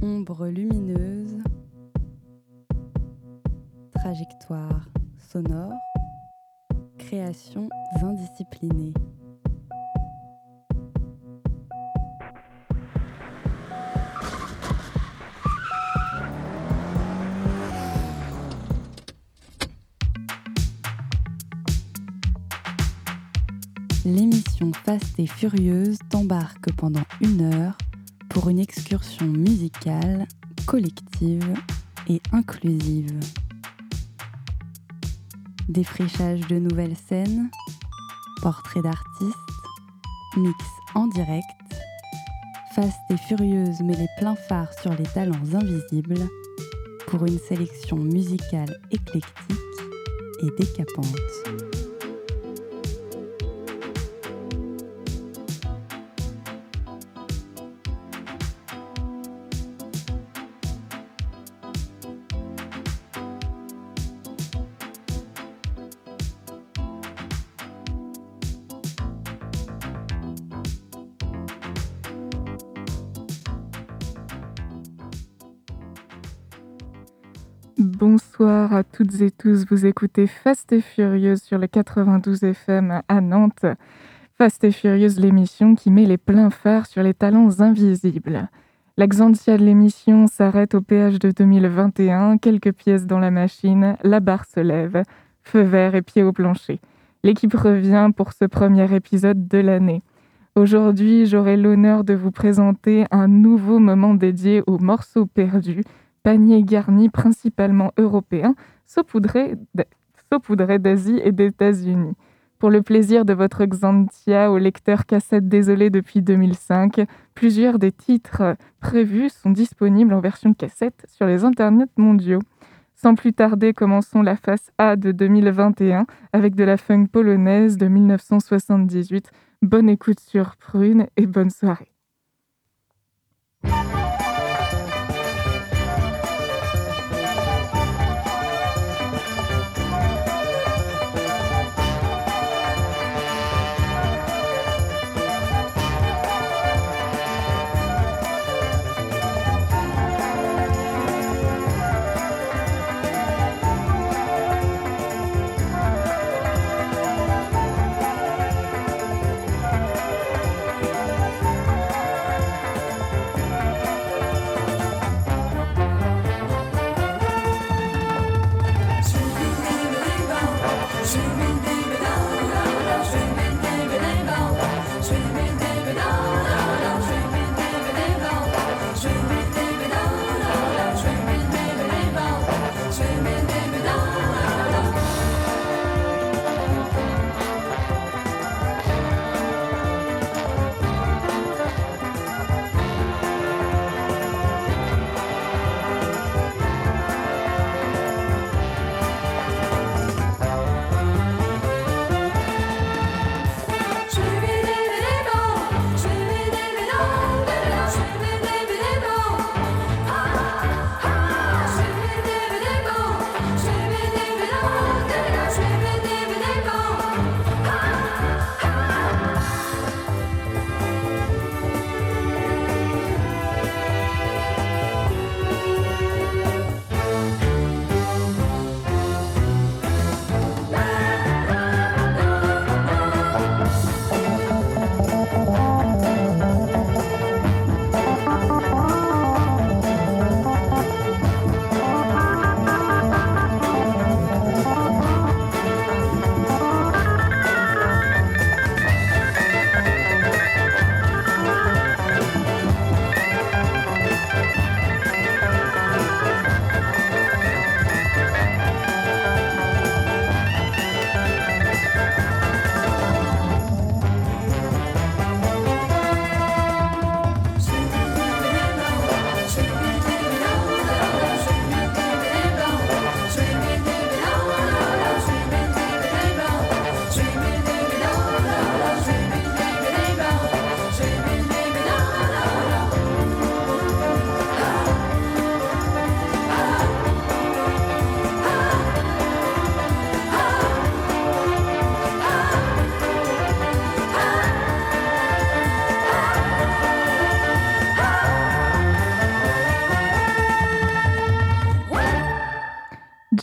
Ombre lumineuse, trajectoire sonore, créations indisciplinées. L'émission Fast et Furieuse t'embarque pendant une heure pour une excursion musicale, collective et inclusive. Défrichage de nouvelles scènes, portraits d'artistes, mix en direct, Fast et Furieuse met les pleins phares sur les talents invisibles pour une sélection musicale éclectique et décapante. Toutes et tous, vous écoutez Fast et Furieuse sur le 92 FM à Nantes. Fast et Furieuse, l'émission qui met les pleins phares sur les talents invisibles. L'exantia de l'émission s'arrête au péage de 2021, quelques pièces dans la machine, la barre se lève, feu vert et pied au plancher. L'équipe revient pour ce premier épisode de l'année. Aujourd'hui, j'aurai l'honneur de vous présenter un nouveau moment dédié aux morceaux perdus, panier garni principalement européen, saupoudré d'Asie et d'États-Unis. Pour le plaisir de votre Xantia au lecteur cassette désolé depuis 2005, plusieurs des titres prévus sont disponibles en version cassette sur les internets mondiaux. Sans plus tarder, commençons la face A de 2021 avec de la funk polonaise de 1978. Bonne écoute sur Prune et bonne soirée.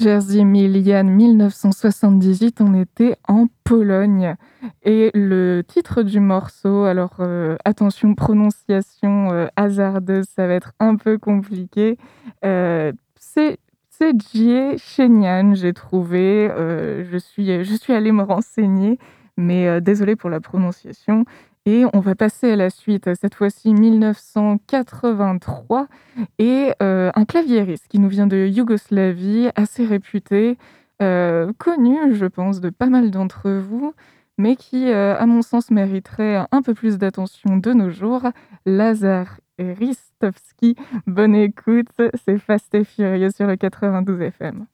Jersey Millian 1978, on était en Pologne. Et le titre du morceau, alors euh, attention, prononciation euh, hasardeuse, ça va être un peu compliqué. Euh, c'est Jie Shenyang, j'ai trouvé. je, suis, je suis allée me renseigner, mais désolée pour la prononciation. Et on va passer à la suite, cette fois-ci 1983, et euh, un claviériste qui nous vient de Yougoslavie, assez réputé, euh, connu, je pense, de pas mal d'entre vous, mais qui, euh, à mon sens, mériterait un peu plus d'attention de nos jours, Lazar Ristovski. Bonne écoute, c'est Fast et Furieux sur le 92 FM.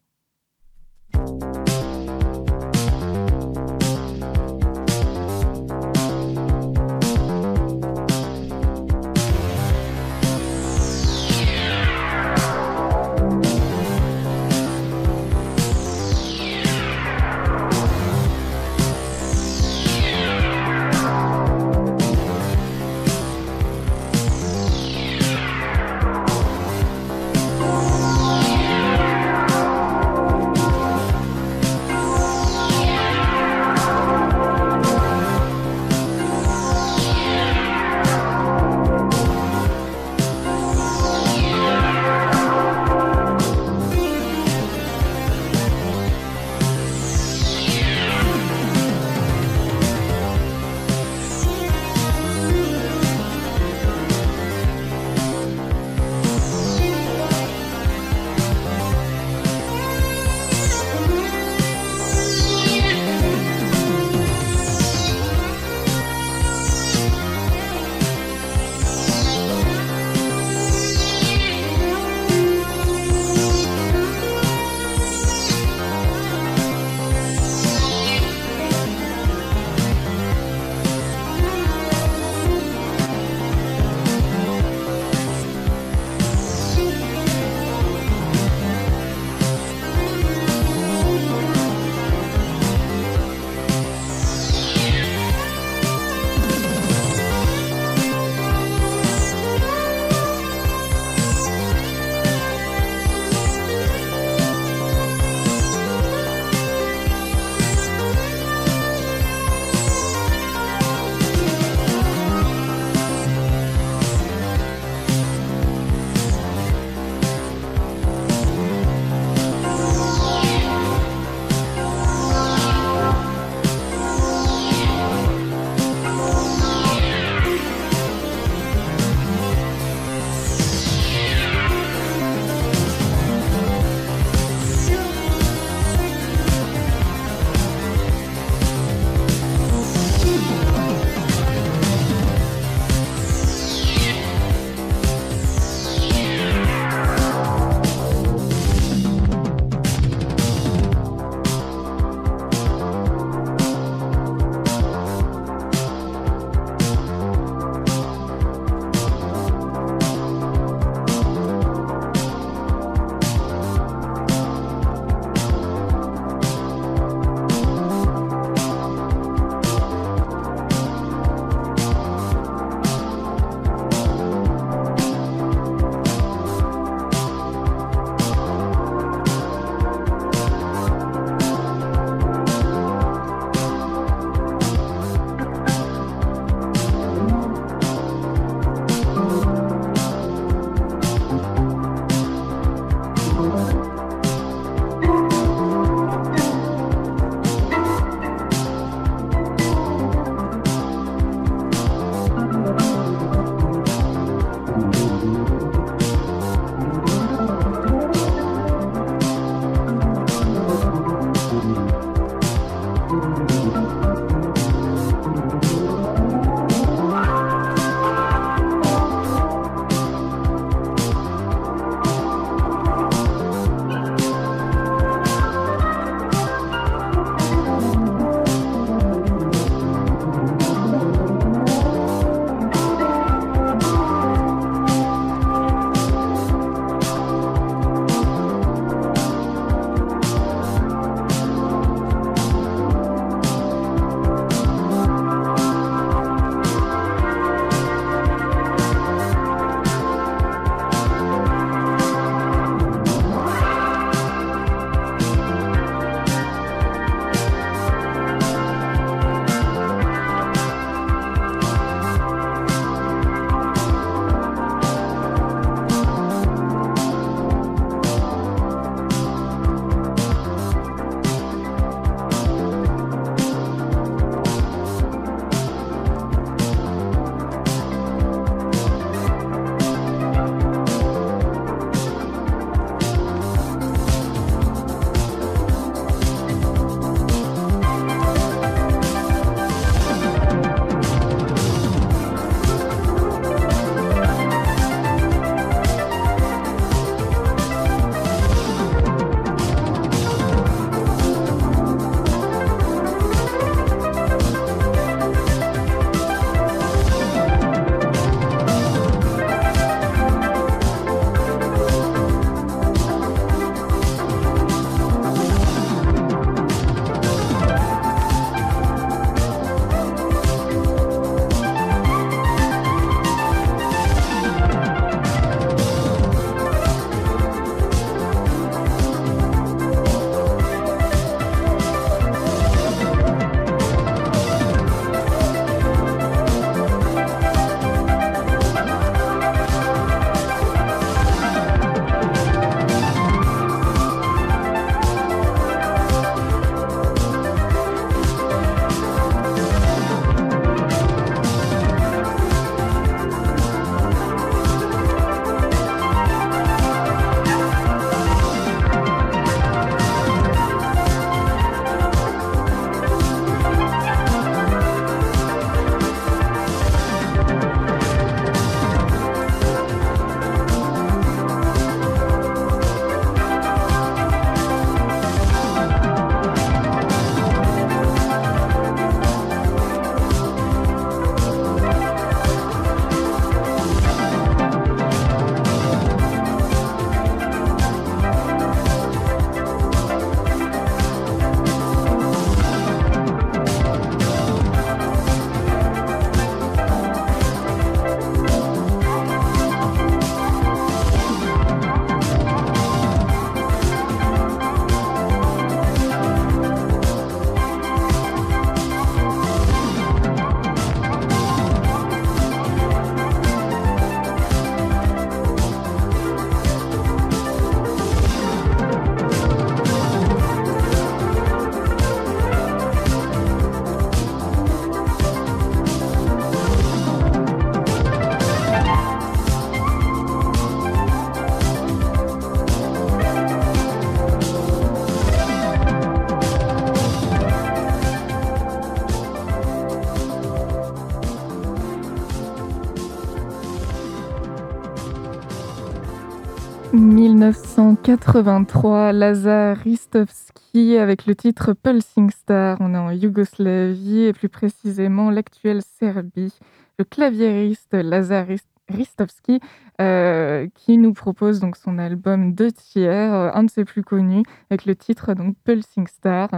1983, Lazar Ristovski avec le titre Pulsing Star. On est en Yougoslavie et plus précisément l'actuelle Serbie. Le claviériste Lazar Ristovski euh, qui nous propose donc son album Deux tiers, euh, un de ses plus connus, avec le titre donc Pulsing Star.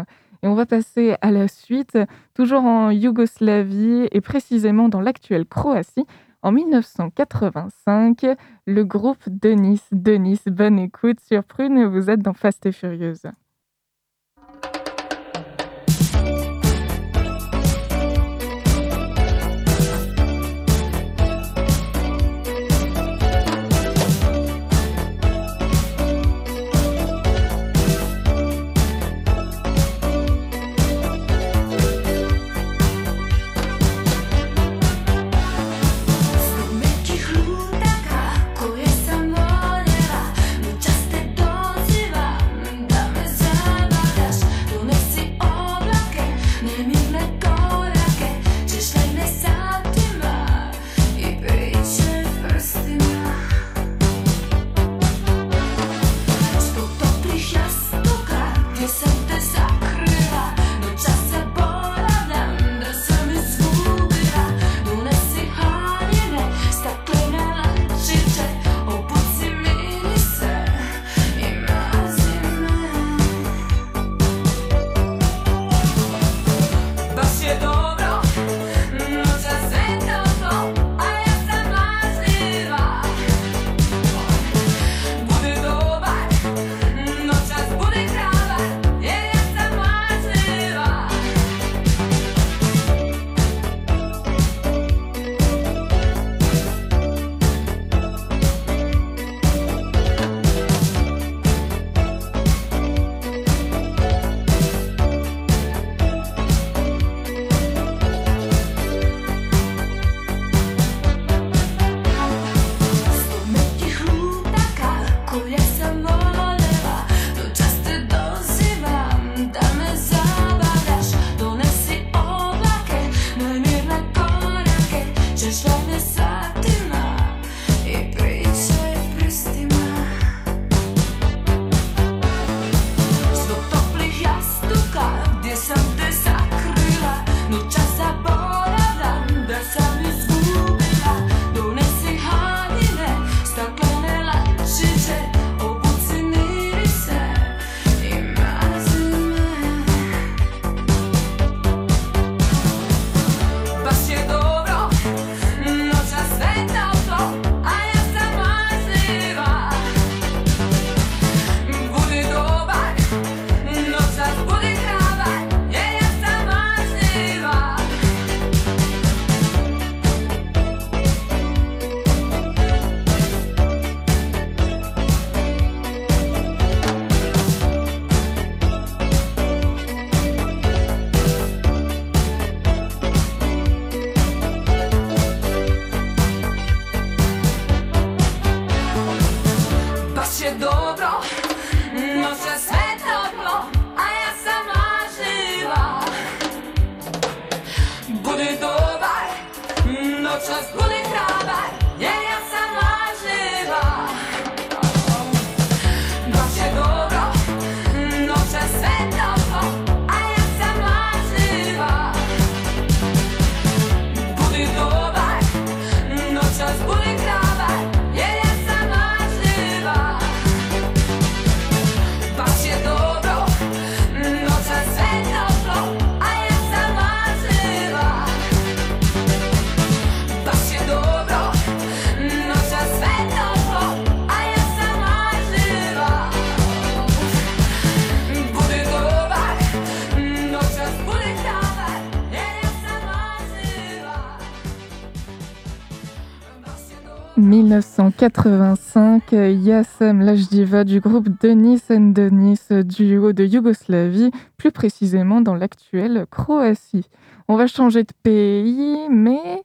Et on va passer à la suite, toujours en Yougoslavie et précisément dans l'actuelle Croatie, en 1985, le groupe Denis, Denis, bonne écoute sur Prune, vous êtes dans Fast et Furieuse. En 1985, Yassem Lajdiva du groupe Denis and Denis, duo de Yougoslavie, plus précisément dans l'actuelle Croatie. On va changer de pays, mais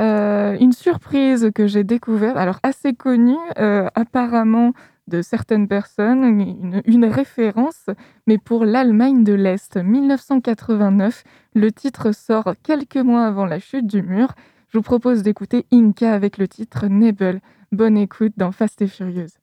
euh, une surprise que j'ai découverte, alors assez connue euh, apparemment de certaines personnes, une, une référence, mais pour l'Allemagne de l'Est. 1989, le titre sort quelques mois avant la chute du mur. Je vous propose d'écouter Inca avec le titre Nebel. Bonne écoute dans Fast et Furieuse.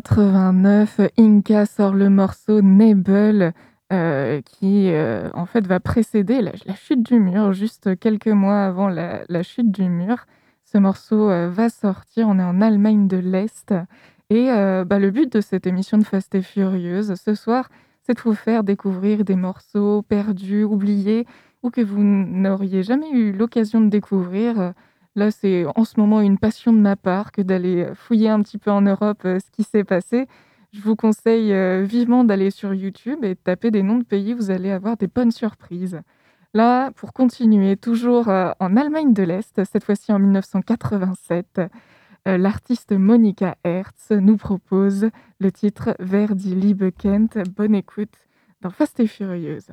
1989, Inca sort le morceau Nebel, euh, qui euh, en fait va précéder la, chute du mur, juste quelques mois avant la, chute du mur. Ce morceau euh, va sortir, on est en Allemagne de l'Est. Et bah, le but de cette émission de Fast et Furieuse ce soir, c'est de vous faire découvrir des morceaux perdus, oubliés, ou que vous n'auriez jamais eu l'occasion de découvrir. Là, c'est en ce moment une passion de ma part que d'aller fouiller un petit peu en Europe euh, ce qui s'est passé. Je vous conseille euh, vivement d'aller sur YouTube et de taper des noms de pays, vous allez avoir des bonnes surprises. Là, pour continuer, toujours euh, en Allemagne de l'Est, cette fois-ci en 1987, l'artiste Monika Hertz nous propose le titre Verdi Liebe Kent. Bonne écoute dans Fast et Furieuse.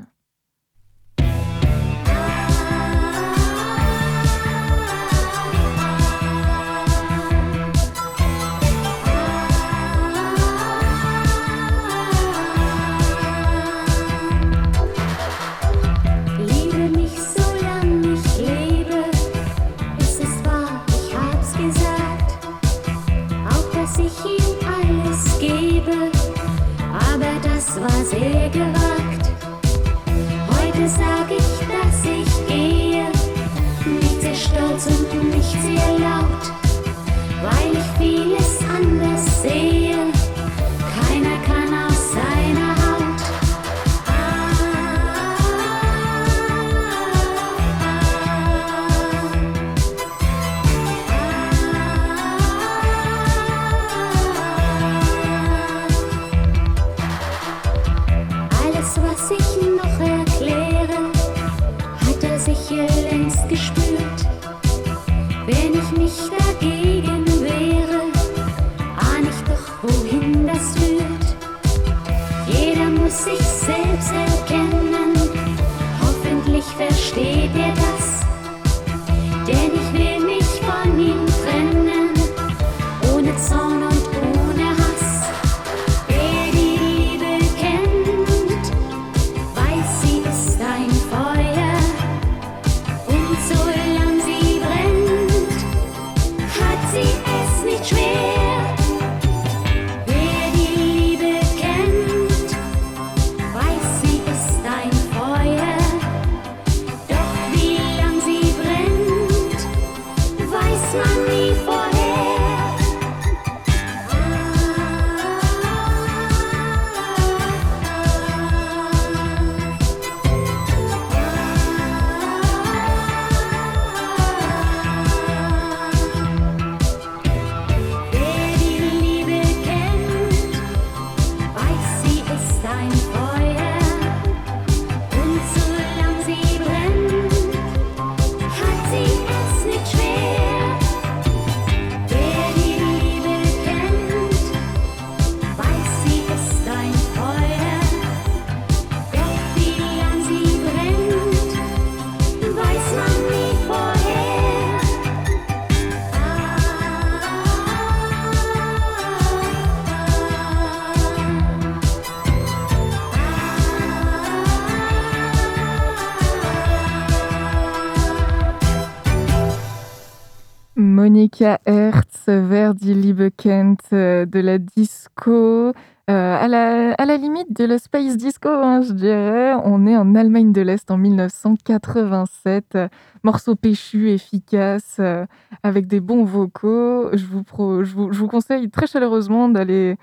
Euh, de la disco, euh, à, la, à, la, limite de la space disco, hein, je dirais. On est en Allemagne de l'Est en 1987. morceau péchu, efficace, euh, avec des bons vocaux. Je vous, je vous, je vous conseille très chaleureusement d'aller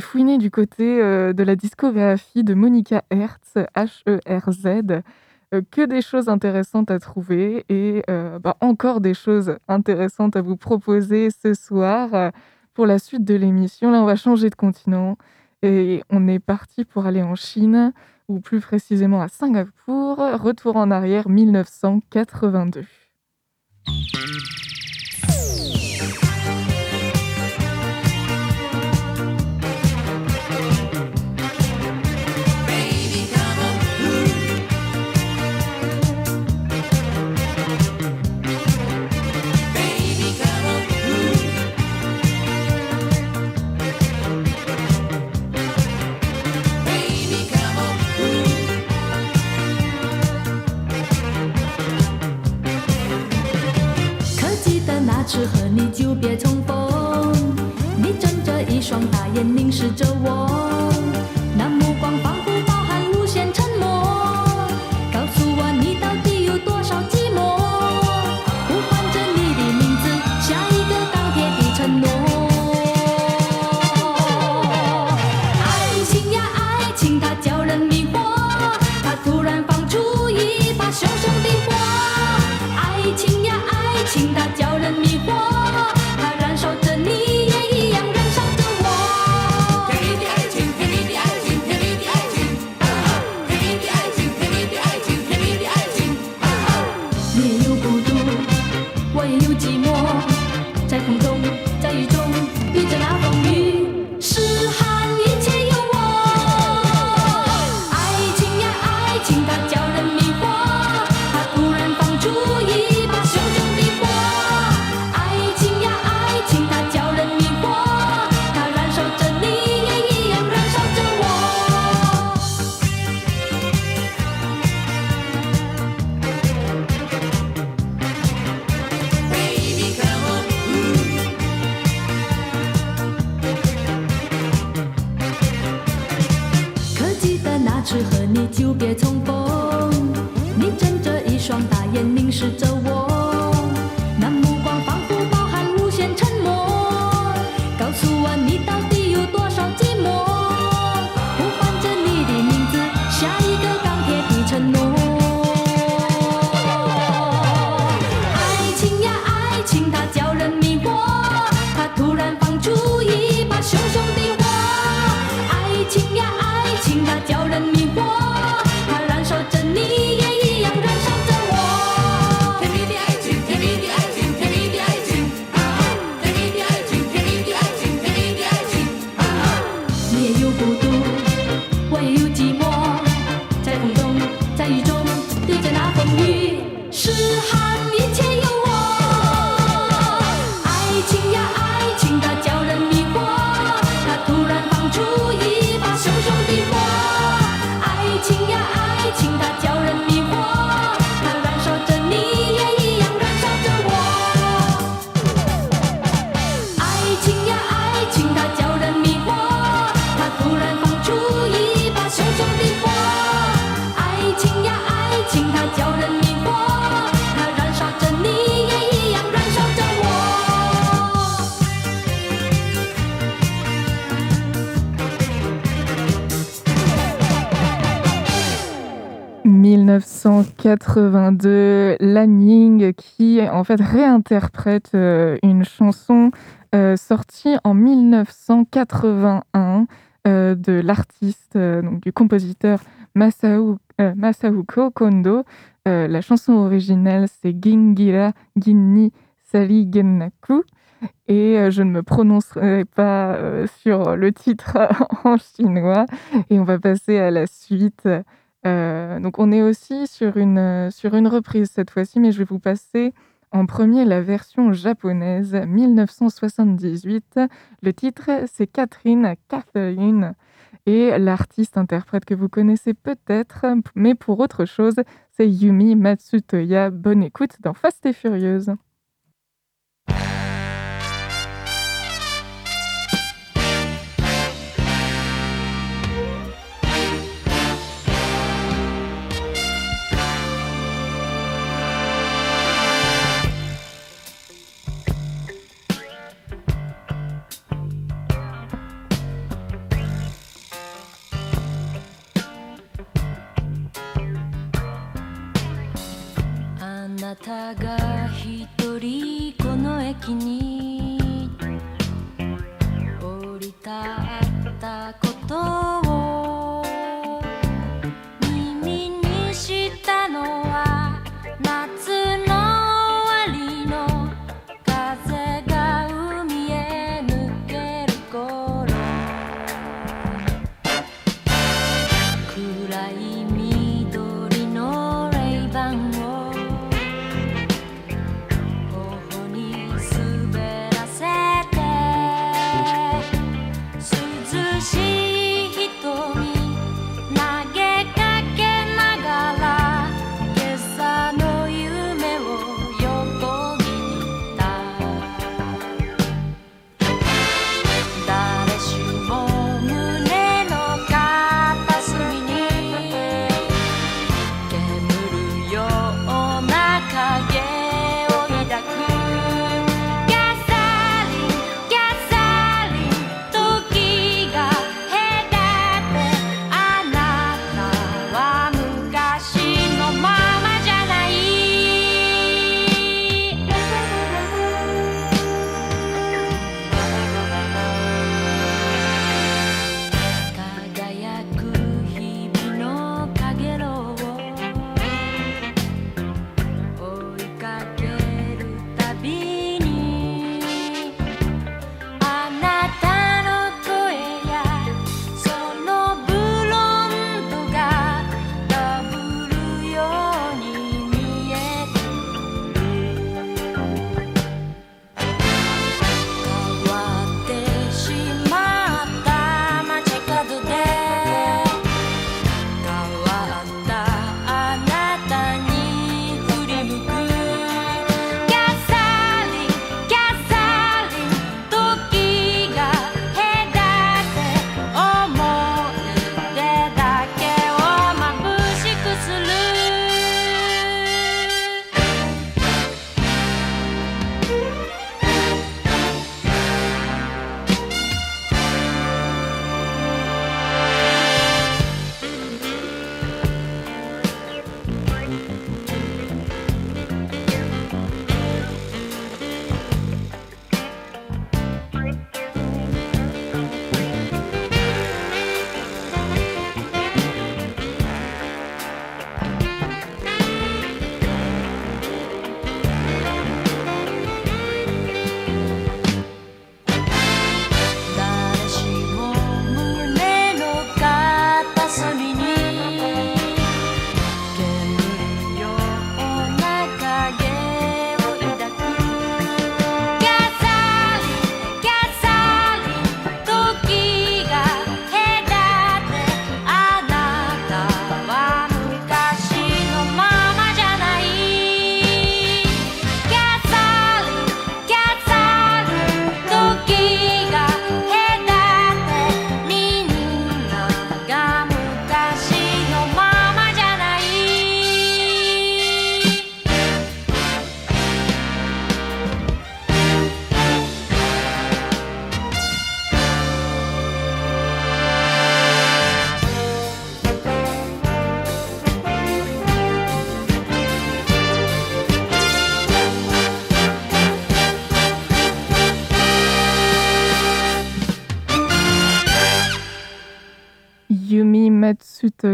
fouiner du côté de la discographie de Monica Hertz, H-E-R-Z. Que des choses intéressantes à trouver et bah, encore des choses intéressantes à vous proposer ce soir pour la suite de l'émission. Là, on va changer de continent et on est parti pour aller en Chine ou plus précisément à Singapour. Retour en arrière 1982. 就别重逢，你睁着一双大眼凝视着只和你久别重逢。1982, Lanning qui en fait réinterprète euh, une chanson euh, sortie en 1981 euh, de l'artiste, donc du compositeur Masao, Kondo. la chanson originelle c'est Gingira Ginni Sali Gennaku et je ne me prononcerai pas sur le titre en chinois et on va passer à la suite. Euh, donc on est aussi sur une, euh, sur une reprise cette fois-ci, mais je vais vous passer en premier la version japonaise 1978. Le titre c'est Catherine Catherine et l'artiste interprète que vous connaissez peut-être, mais pour autre chose, c'est Yumi Matsutoya. Bonne écoute dans Fast et Furieuse. なたが一人この駅に降り立ったこと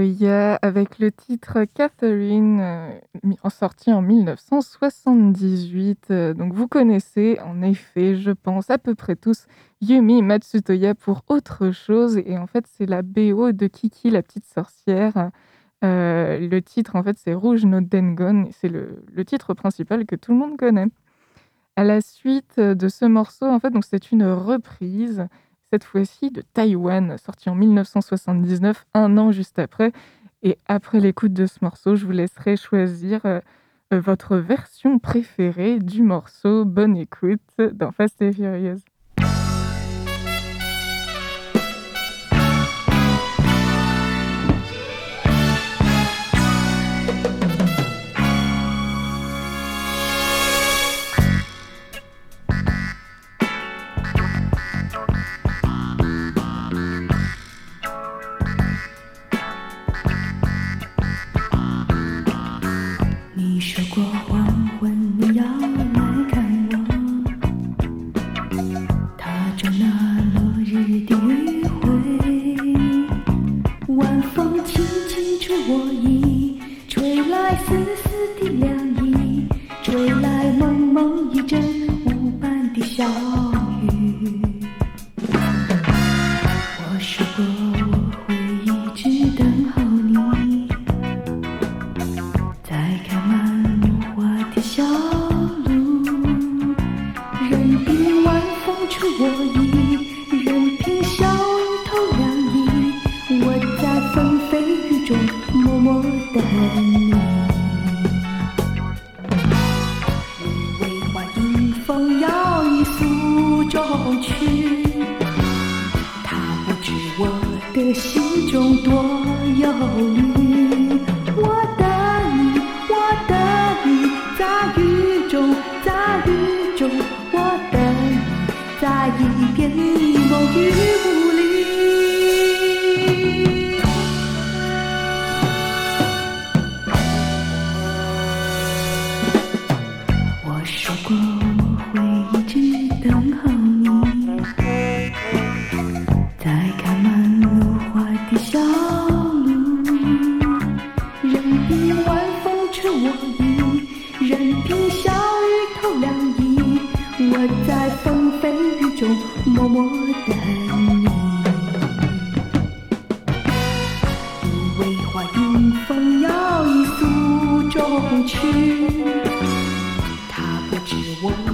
を avec le titre Catherine, euh, sorti en 1978. Euh, donc vous connaissez en effet, je pense, à peu près tous Yumi Matsutoya pour autre chose. Et en fait, c'est la BO de Kiki, la petite sorcière. Euh, le titre, en fait, c'est Rouge no Dengon. C'est le, le, titre principal que tout le monde connaît. À la suite de ce morceau, en fait, donc c'est une reprise cette fois-ci de Taïwan, sorti en 1979, un an juste après. Et après l'écoute de ce morceau, je vous laisserai choisir euh, euh, votre version préférée du morceau. Bonne écoute dans Fast and Furious. 不去。他不知我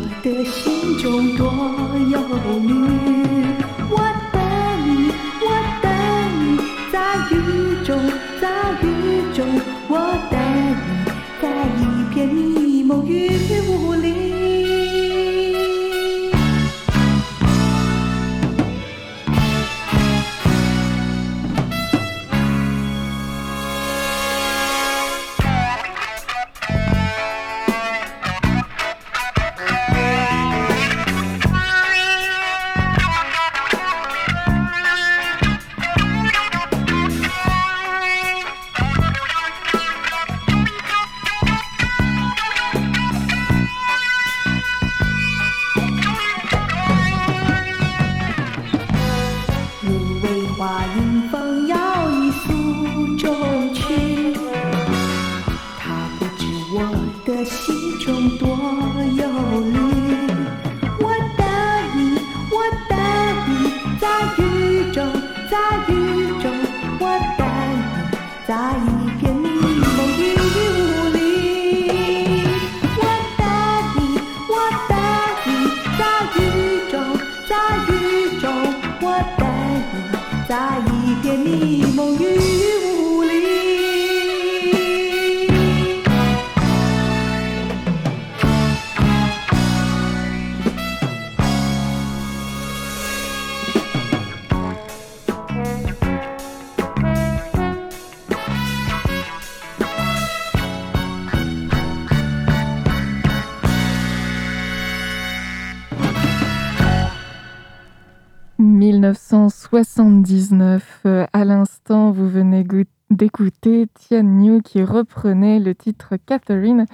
1979. Euh, à l'instant, vous venez d'écouter Tian qui reprenait le titre Catherine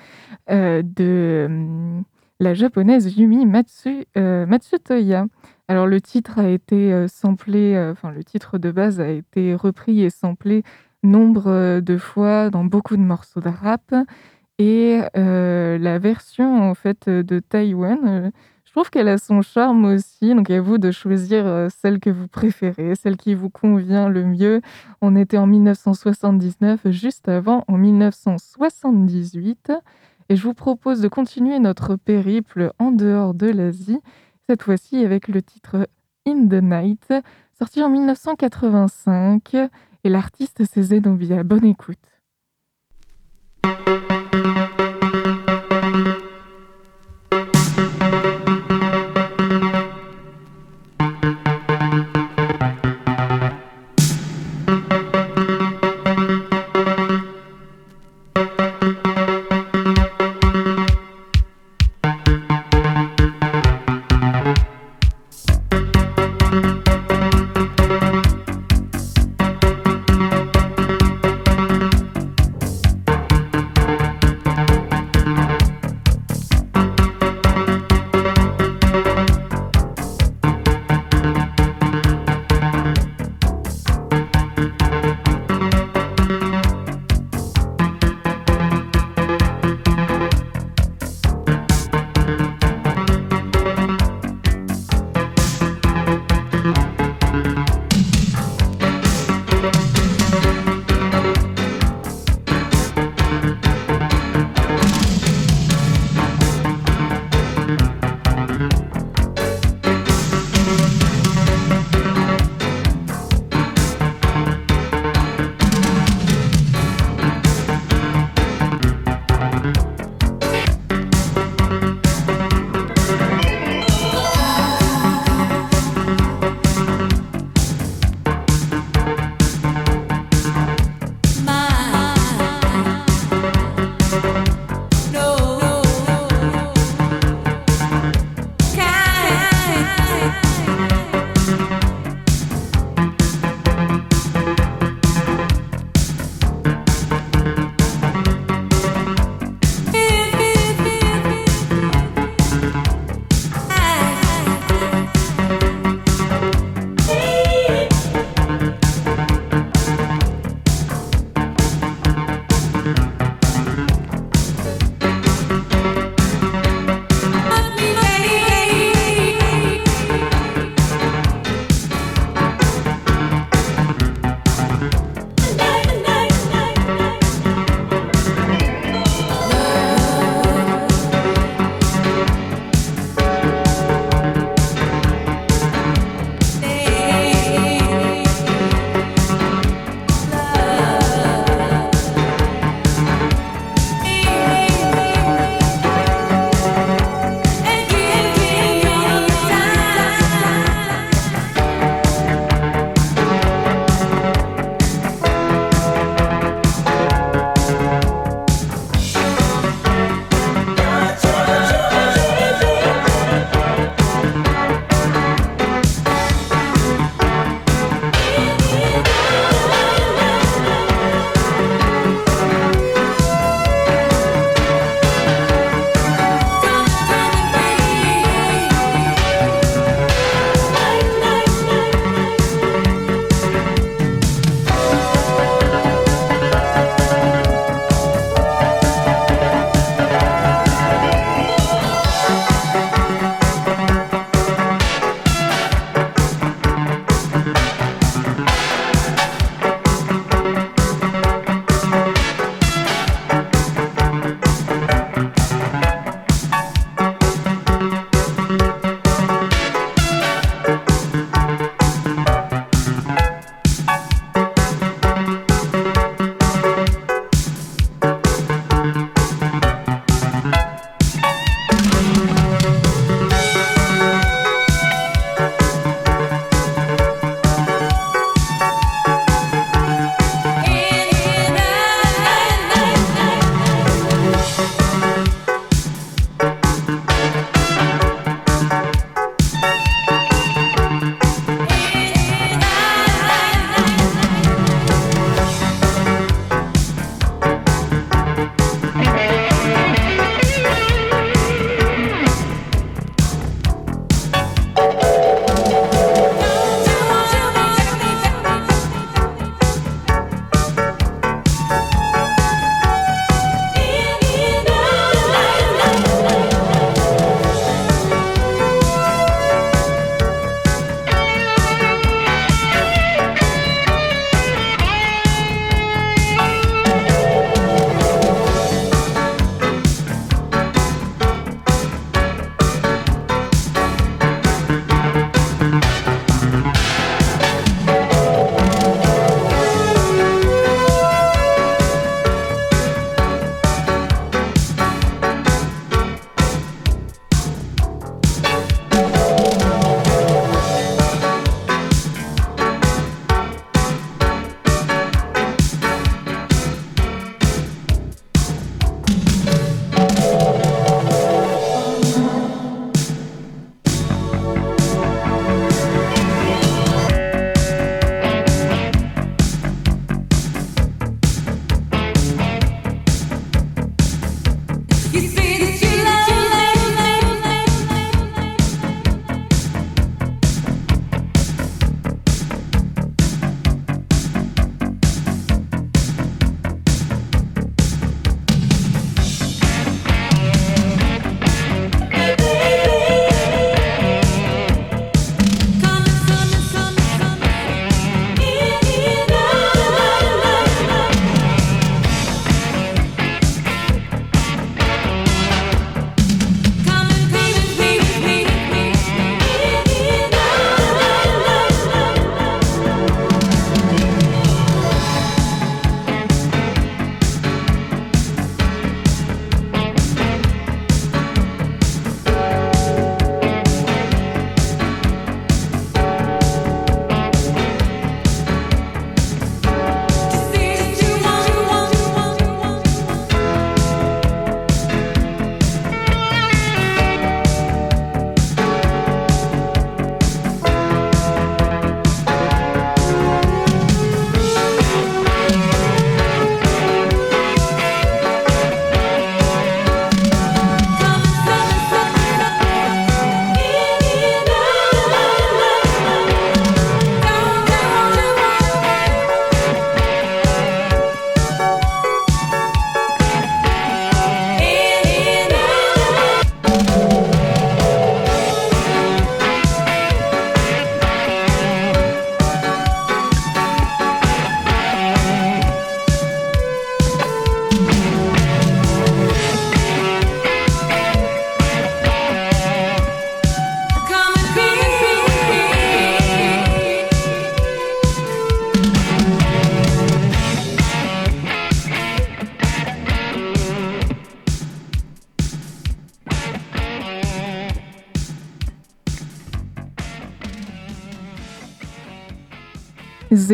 euh, de hum, la japonaise Yumi Matsu, euh, Matsutoya. Alors le titre a été samplé, enfin le titre de base a été repris et samplé nombre de fois dans beaucoup de morceaux de rap. Et la version en fait de Taïwan trouve qu'elle a son charme aussi. Donc, à vous de choisir euh, celle que vous préférez, celle qui vous convient le mieux. On était en 1979, juste avant, en 1978. Et je vous propose de continuer notre périple en dehors de l'Asie, cette fois-ci avec le titre In the Night, sorti en 1985. Et l'artiste, c'est Zenobia. Bonne écoute.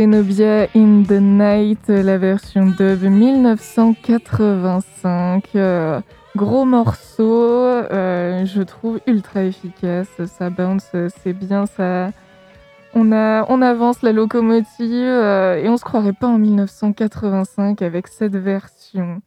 Zenobia in the Night, la version dub 1985. Euh, gros morceau, euh, je trouve ultra efficace. Ça bounce, c'est bien, ça. On, a, on avance la locomotive euh, et on se croirait pas en 1985 avec cette version.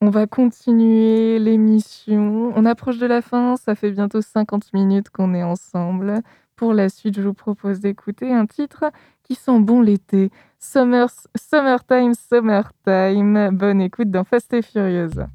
On va continuer l'émission. On approche de la fin, ça fait bientôt 50 minutes qu'on est ensemble. Pour la suite, je vous propose d'écouter un titre qui sent bon l'été. Summer, summertime, summertime. Bonne écoute dans Fast et Furieuse.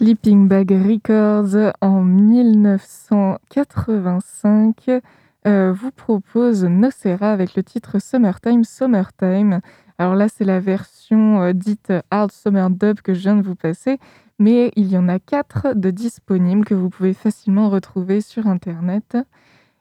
Sleeping Bag Records en 1985 euh, vous propose Nocera avec le titre Summertime, Summertime. Alors là, c'est la version euh, dite Hard Summer Dub que je viens de vous passer, mais il y en a quatre de disponibles que vous pouvez facilement retrouver sur Internet.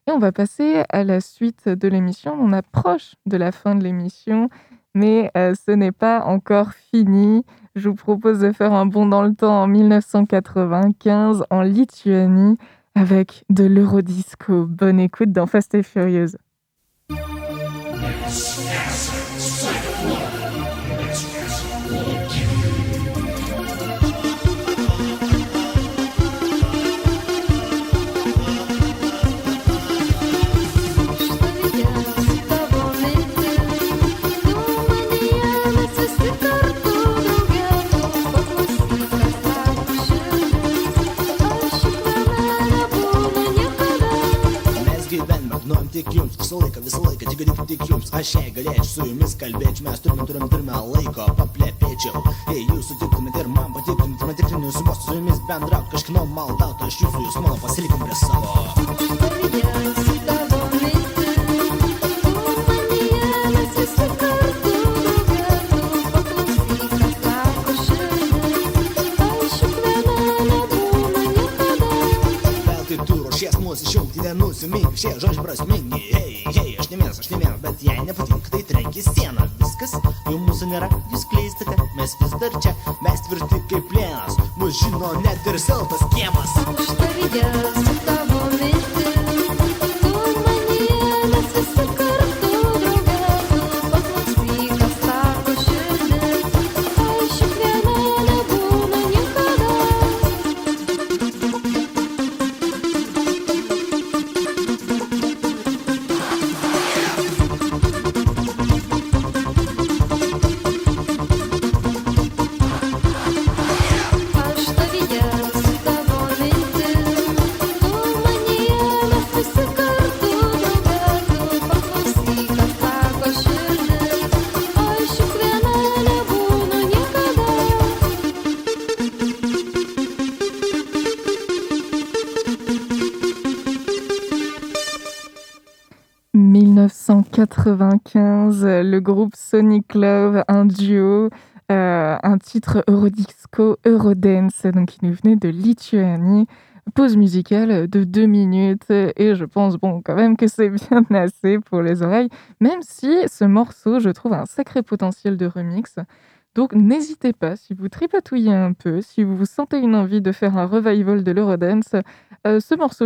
Et on va passer à la suite de l'émission. On approche de la fin de l'émission, mais euh, ce n'est pas encore fini. Je vous propose de faire un bond dans le temps en 1995 en Lituanie avec de l'eurodisco. Bonne écoute dans Fast et Furieuse. Tik jums visą laiką, visą laiką, tik tik, tik jums Aš jei galėčiau su jumis kalbėčiau, mes turime, turime, turime laiko paplepėčiau Jei jūs sutiktumėte ir man patiktumėte, man tikrai nesubos su jumis bendrauti Kažkino maldauti, aš jūsų jūs mano pasilikim prie savo nenusimink, šie žodžiai prasmingi. Hei, hei, aš ne vienas, aš ne vienas, bet jei nepatinka, tai trenki sieną. Viskas, jau mūsų nėra, jūs klystate, mes vis dar čia, mes tvirti kaip plėnas, mus žino net ir silpas kiemas. Le groupe Sonic Love, un duo, euh, un titre Eurodisco Eurodance, donc qui nous venait de Lituanie. Pause musicale de deux minutes et je pense bon quand même que c'est bien assez pour les oreilles, même si ce morceau je trouve un sacré potentiel de remix. Donc n'hésitez pas, si vous tripatouillez un peu, si vous vous sentez une envie de faire un revival de l'Eurodance, euh, ce morceau.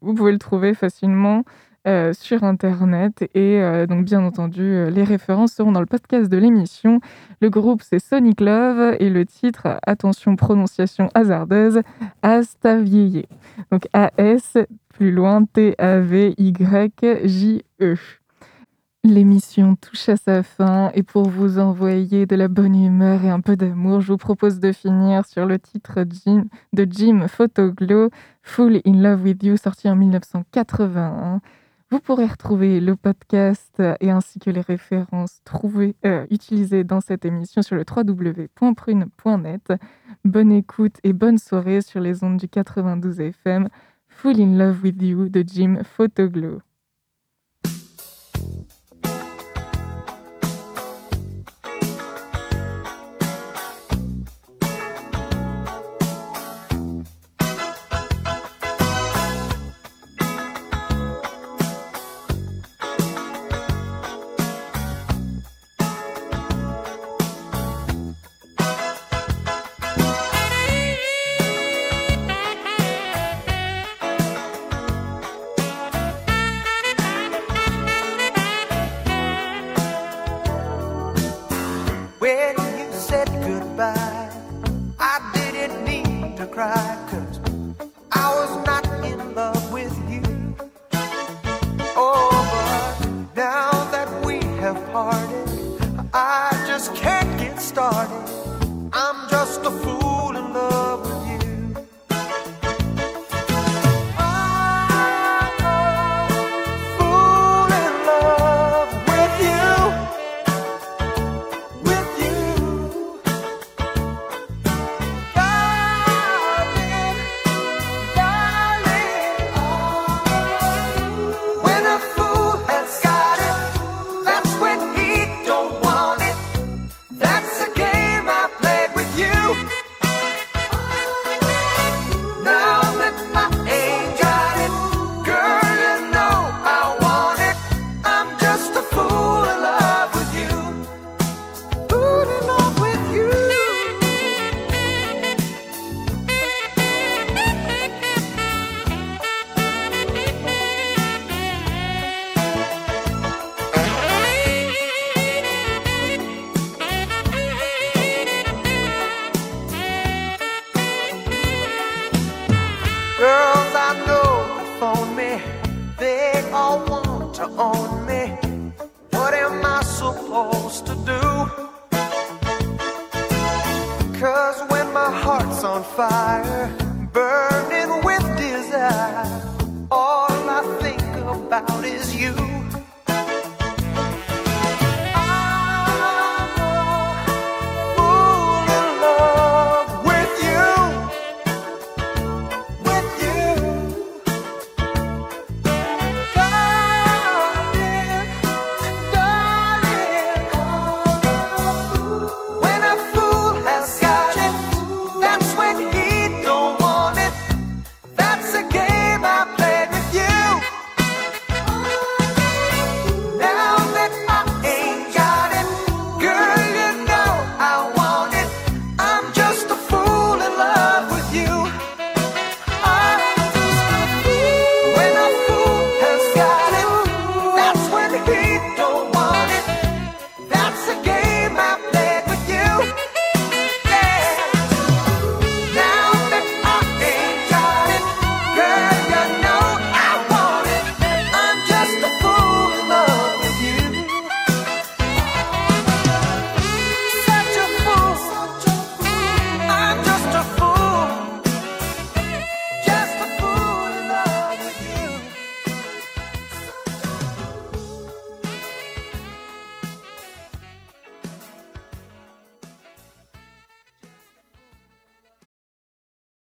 Vous pouvez le trouver facilement euh, sur Internet. Et euh, donc, bien entendu, euh, les références seront dans le podcast de l'émission. Le groupe, c'est Sonic Love et le titre, attention, prononciation hasardeuse, Astavieye. Donc, A-S, plus loin, T-A-V-Y-J-E. L'émission touche à sa fin et pour vous envoyer de la bonne humeur et un peu d'amour, je vous propose de finir sur le titre de Jim Photoglow, Full in Love with You, sorti en 1981. Vous pourrez retrouver le podcast et ainsi que les références trouvées, euh, utilisées dans cette émission sur le www.prune.net. Bonne écoute et bonne soirée sur les ondes du 92 FM. Full in Love with You de Jim Photoglow.